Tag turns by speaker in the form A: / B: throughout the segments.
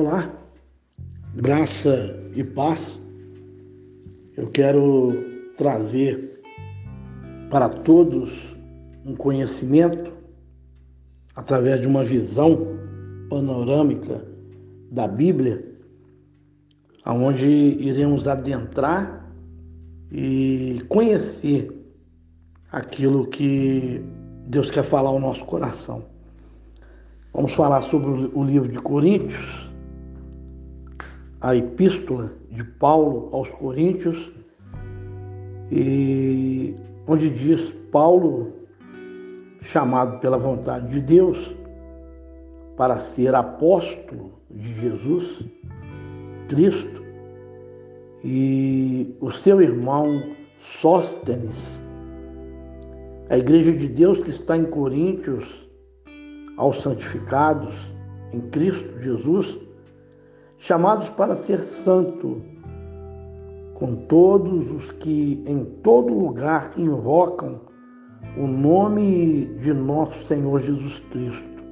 A: Olá, graça e paz. Eu quero trazer para todos um conhecimento através de uma visão panorâmica da Bíblia, aonde iremos adentrar e conhecer aquilo que Deus quer falar ao nosso coração. Vamos falar sobre o livro de Coríntios, a epístola de Paulo aos Coríntios, e onde diz Paulo, chamado pela vontade de Deus para ser apóstolo de Jesus Cristo, e o seu irmão Sóstenes, a igreja de Deus que está em Coríntios, aos santificados em Cristo Jesus, chamados para ser santo, com todos os que em todo lugar invocam o nome de nosso Senhor Jesus Cristo,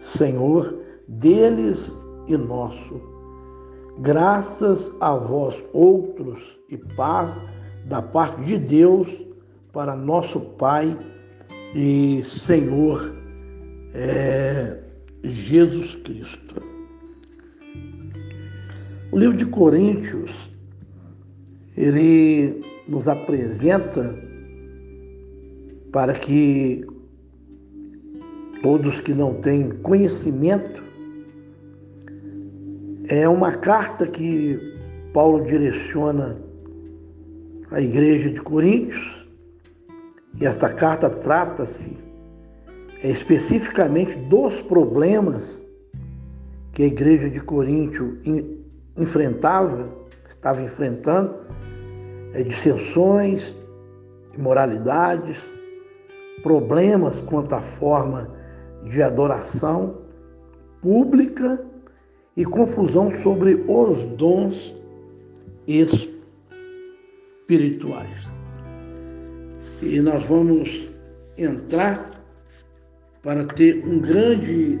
A: Senhor deles e nosso. Graças a vós outros e paz da parte de Deus para nosso Pai e Senhor é, Jesus Cristo. O livro de Coríntios, ele nos apresenta para que todos que não têm conhecimento, é uma carta que Paulo direciona à igreja de Coríntios, e esta carta trata-se é, especificamente dos problemas que a igreja de Coríntio enfrentava, estava enfrentando, é, dissensões, imoralidades, problemas quanto à forma de adoração pública e confusão sobre os dons espirituais. E nós vamos entrar para ter um grande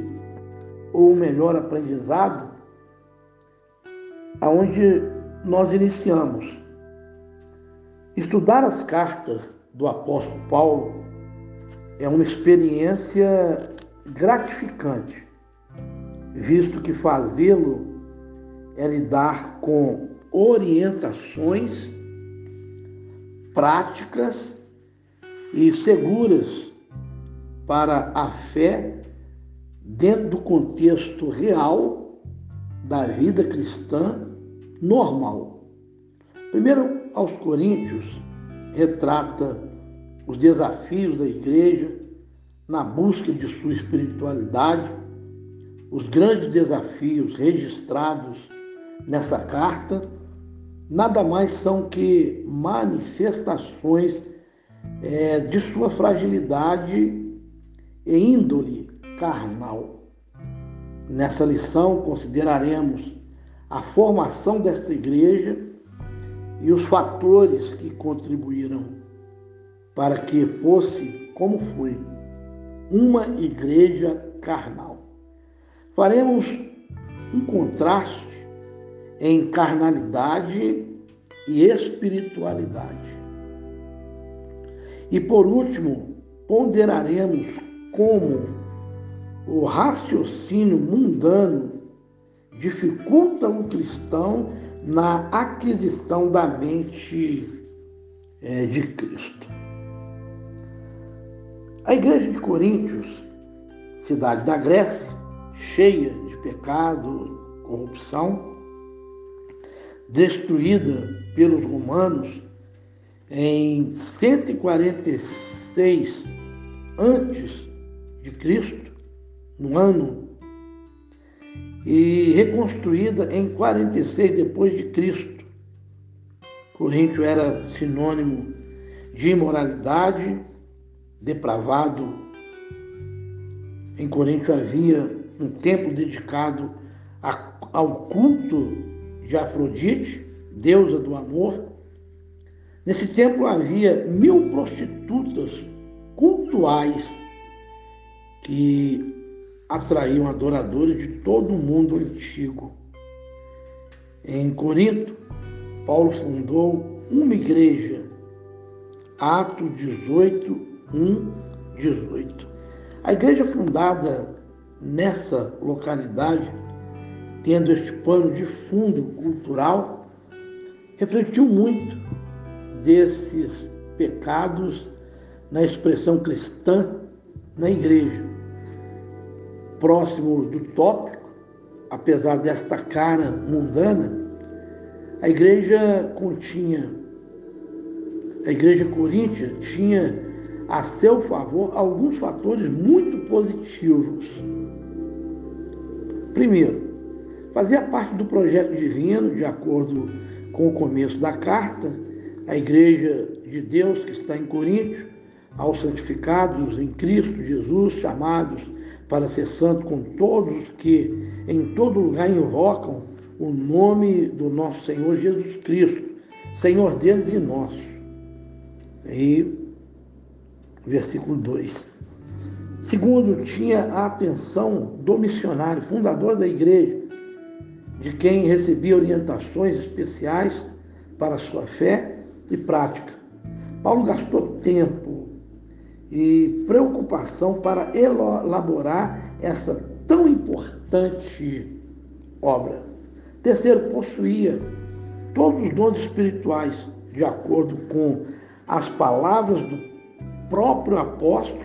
A: ou melhor aprendizado aonde nós iniciamos. Estudar as cartas do apóstolo Paulo é uma experiência gratificante, visto que fazê-lo é lidar com orientações práticas e seguras para a fé dentro do contexto real da vida cristã normal. Primeiro, aos Coríntios, retrata os desafios da igreja na busca de sua espiritualidade, os grandes desafios registrados nessa carta nada mais são que manifestações é, de sua fragilidade e índole carnal. Nessa lição consideraremos a formação desta igreja e os fatores que contribuíram para que fosse como foi uma igreja carnal. Faremos um contraste em carnalidade e espiritualidade. E por último, ponderaremos como o raciocínio mundano dificulta o cristão na aquisição da mente é, de Cristo. A igreja de Coríntios, cidade da Grécia, cheia de pecado, corrupção, destruída pelos romanos em 146 antes de Cristo, no ano e reconstruída em 46 depois de Cristo. Coríntio era sinônimo de imoralidade, depravado. Em Coríntio havia um templo dedicado ao culto de Afrodite, deusa do amor. Nesse templo havia mil prostitutas cultuais que atraíam adoradores de todo o mundo antigo. Em Corinto, Paulo fundou uma igreja, Atos 18, 1, 18. A igreja fundada nessa localidade, tendo este pano de fundo cultural, refletiu muito desses pecados na expressão cristã na igreja. Próximo do tópico, apesar desta cara mundana, a igreja continha, a igreja coríntia tinha a seu favor alguns fatores muito positivos. Primeiro, fazia parte do projeto divino, de acordo com o começo da carta, a igreja de Deus que está em Coríntios, aos santificados em Cristo Jesus, chamados para ser santo com todos que em todo lugar invocam o nome do nosso Senhor Jesus Cristo, Senhor deles e nosso. E versículo 2. Segundo, tinha a atenção do missionário, fundador da igreja, de quem recebia orientações especiais para sua fé e prática. Paulo gastou tempo e preocupação para elaborar essa tão importante obra. Terceiro, possuía todos os dons espirituais, de acordo com as palavras do próprio apóstolo,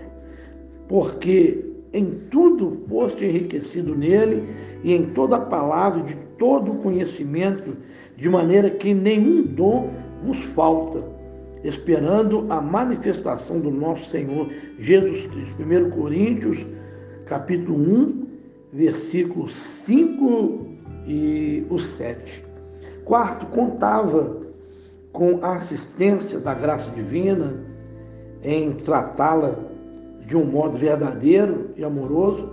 A: porque em tudo foste enriquecido nele e em toda a palavra, de todo o conhecimento, de maneira que nenhum dom vos falta, esperando a manifestação do nosso Senhor Jesus Cristo. 1 Coríntios, capítulo 1, versículos 5 e o 7. Quarto, contava com a assistência da graça divina em tratá-la de um modo verdadeiro e amoroso,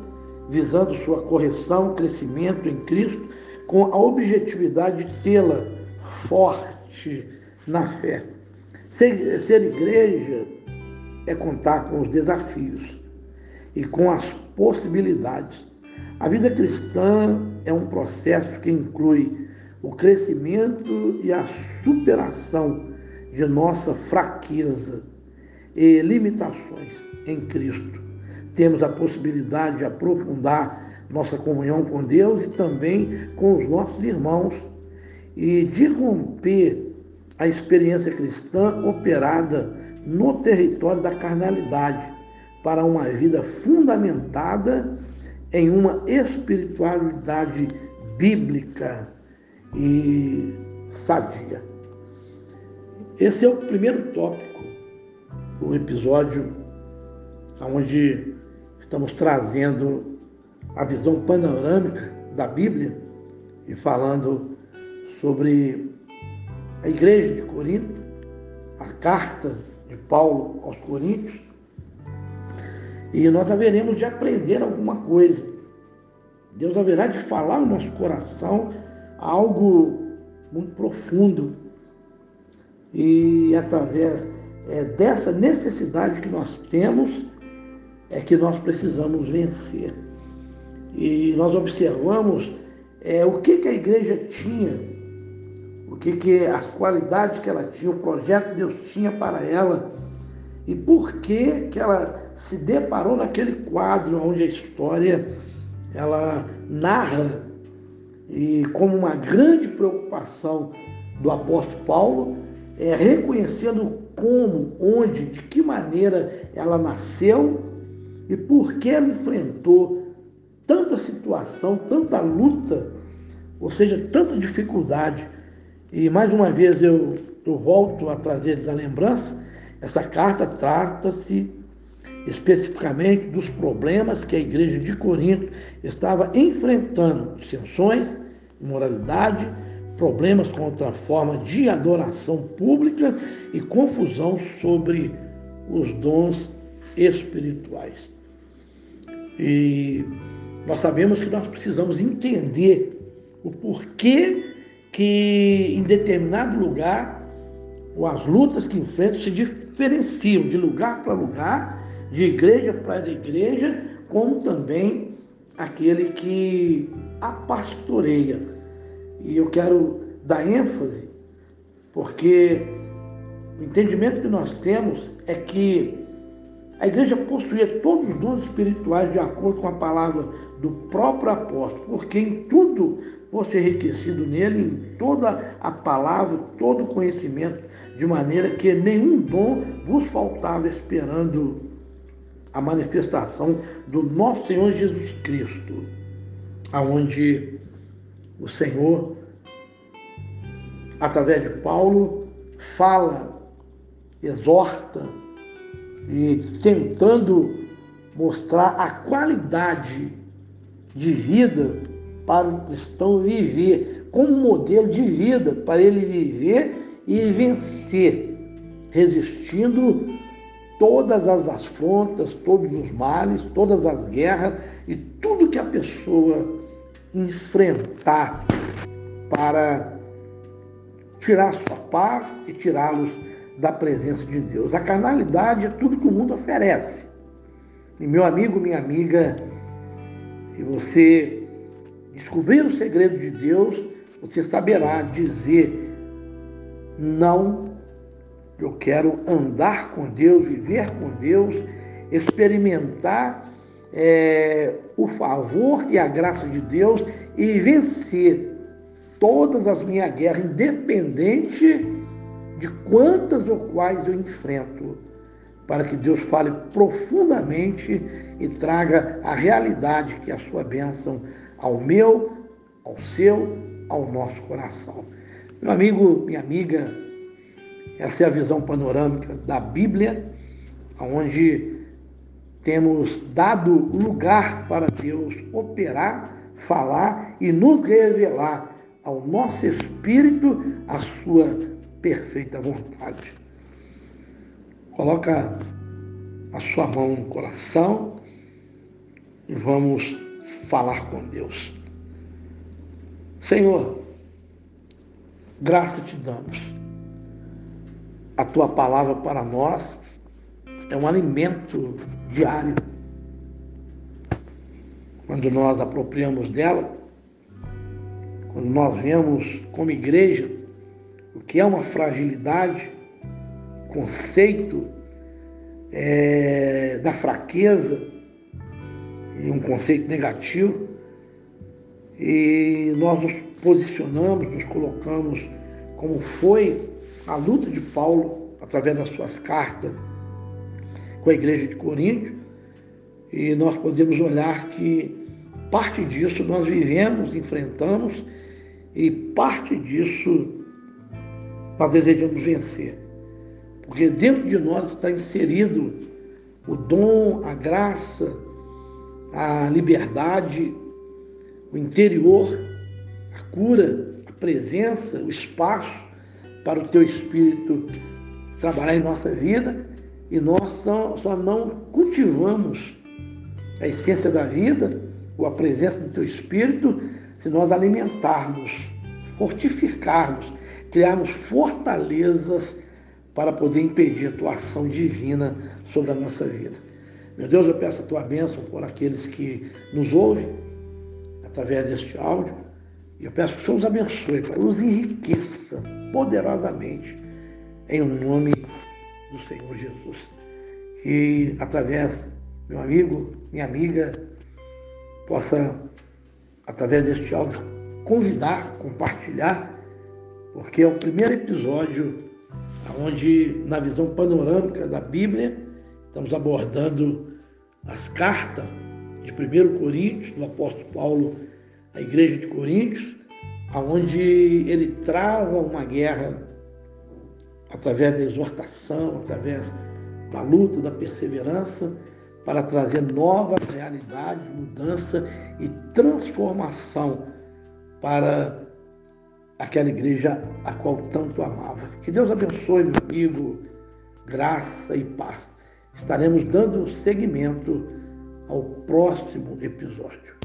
A: visando sua correção, crescimento em Cristo, com a objetividade de tê-la forte na fé. Ser, ser igreja é contar com os desafios e com as possibilidades. A vida cristã é um processo que inclui o crescimento e a superação de nossa fraqueza e limitações em Cristo. Temos a possibilidade de aprofundar nossa comunhão com Deus e também com os nossos irmãos e de romper a experiência cristã operada no território da carnalidade para uma vida fundamentada em uma espiritualidade bíblica e sadia. Esse é o primeiro tópico, o episódio onde estamos trazendo a visão panorâmica da Bíblia e falando sobre a igreja de Corinto, a carta de Paulo aos Coríntios, e nós haveremos de aprender alguma coisa. Deus haverá de falar no nosso coração algo muito profundo. E através é, dessa necessidade que nós temos, é que nós precisamos vencer. E nós observamos é, o que, que a igreja tinha o que, que as qualidades que ela tinha, o projeto que Deus tinha para ela e por que, que ela se deparou naquele quadro onde a história ela narra e como uma grande preocupação do apóstolo Paulo é reconhecendo como, onde, de que maneira ela nasceu e por que ela enfrentou tanta situação, tanta luta, ou seja, tanta dificuldade e mais uma vez eu, eu volto a trazer-lhes a lembrança, essa carta trata-se especificamente dos problemas que a igreja de Corinto estava enfrentando, dissensões, imoralidade, problemas contra a forma de adoração pública e confusão sobre os dons espirituais. E nós sabemos que nós precisamos entender o porquê que em determinado lugar, as lutas que enfrentam se diferenciam de lugar para lugar, de igreja para igreja, como também aquele que a pastoreia. E eu quero dar ênfase, porque o entendimento que nós temos é que a igreja possuía todos os dons espirituais de acordo com a palavra do próprio apóstolo, porque em tudo fosse enriquecido nele, em toda a palavra, todo o conhecimento, de maneira que nenhum dom vos faltava esperando a manifestação do nosso Senhor Jesus Cristo, aonde o Senhor, através de Paulo, fala, exorta, e tentando mostrar a qualidade de vida para o cristão viver, como modelo de vida para ele viver e vencer, resistindo todas as afrontas, todos os males, todas as guerras e tudo que a pessoa enfrentar para tirar sua paz e tirá-los da presença de Deus. A carnalidade é tudo que o mundo oferece. E meu amigo, minha amiga, se você descobrir o segredo de Deus, você saberá dizer não. Eu quero andar com Deus, viver com Deus, experimentar é, o favor e a graça de Deus e vencer todas as minhas guerras, independente de quantas ou quais eu enfrento, para que Deus fale profundamente e traga a realidade que é a sua bênção ao meu, ao seu, ao nosso coração. Meu amigo, minha amiga, essa é a visão panorâmica da Bíblia, onde temos dado lugar para Deus operar, falar e nos revelar ao nosso espírito a sua perfeita vontade. Coloca a sua mão no coração e vamos falar com Deus. Senhor, graça te damos. A tua palavra para nós é um alimento diário. Quando nós apropriamos dela, quando nós vemos como igreja o que é uma fragilidade, conceito é, da fraqueza, um conceito negativo, e nós nos posicionamos, nos colocamos como foi a luta de Paulo através das suas cartas com a igreja de Corinto, e nós podemos olhar que parte disso nós vivemos, enfrentamos, e parte disso nós desejamos vencer. Porque dentro de nós está inserido o dom, a graça, a liberdade, o interior, a cura, a presença, o espaço para o teu Espírito trabalhar em nossa vida e nós só, só não cultivamos a essência da vida ou a presença do teu Espírito se nós alimentarmos, fortificarmos criarmos fortalezas para poder impedir a tua ação divina sobre a nossa vida. Meu Deus, eu peço a tua bênção por aqueles que nos ouvem através deste áudio. E eu peço que o Senhor os abençoe, Pai, os enriqueça poderosamente em nome do Senhor Jesus. Que através, meu amigo, minha amiga, possa, através deste áudio, convidar, compartilhar porque é o primeiro episódio onde, na visão panorâmica da Bíblia, estamos abordando as cartas de 1 Coríntios, do apóstolo Paulo à igreja de Coríntios, onde ele trava uma guerra através da exortação, através da luta, da perseverança, para trazer novas realidades, mudança e transformação para aquela igreja a qual tanto amava. Que Deus abençoe, meu amigo, graça e paz. Estaremos dando seguimento ao próximo episódio.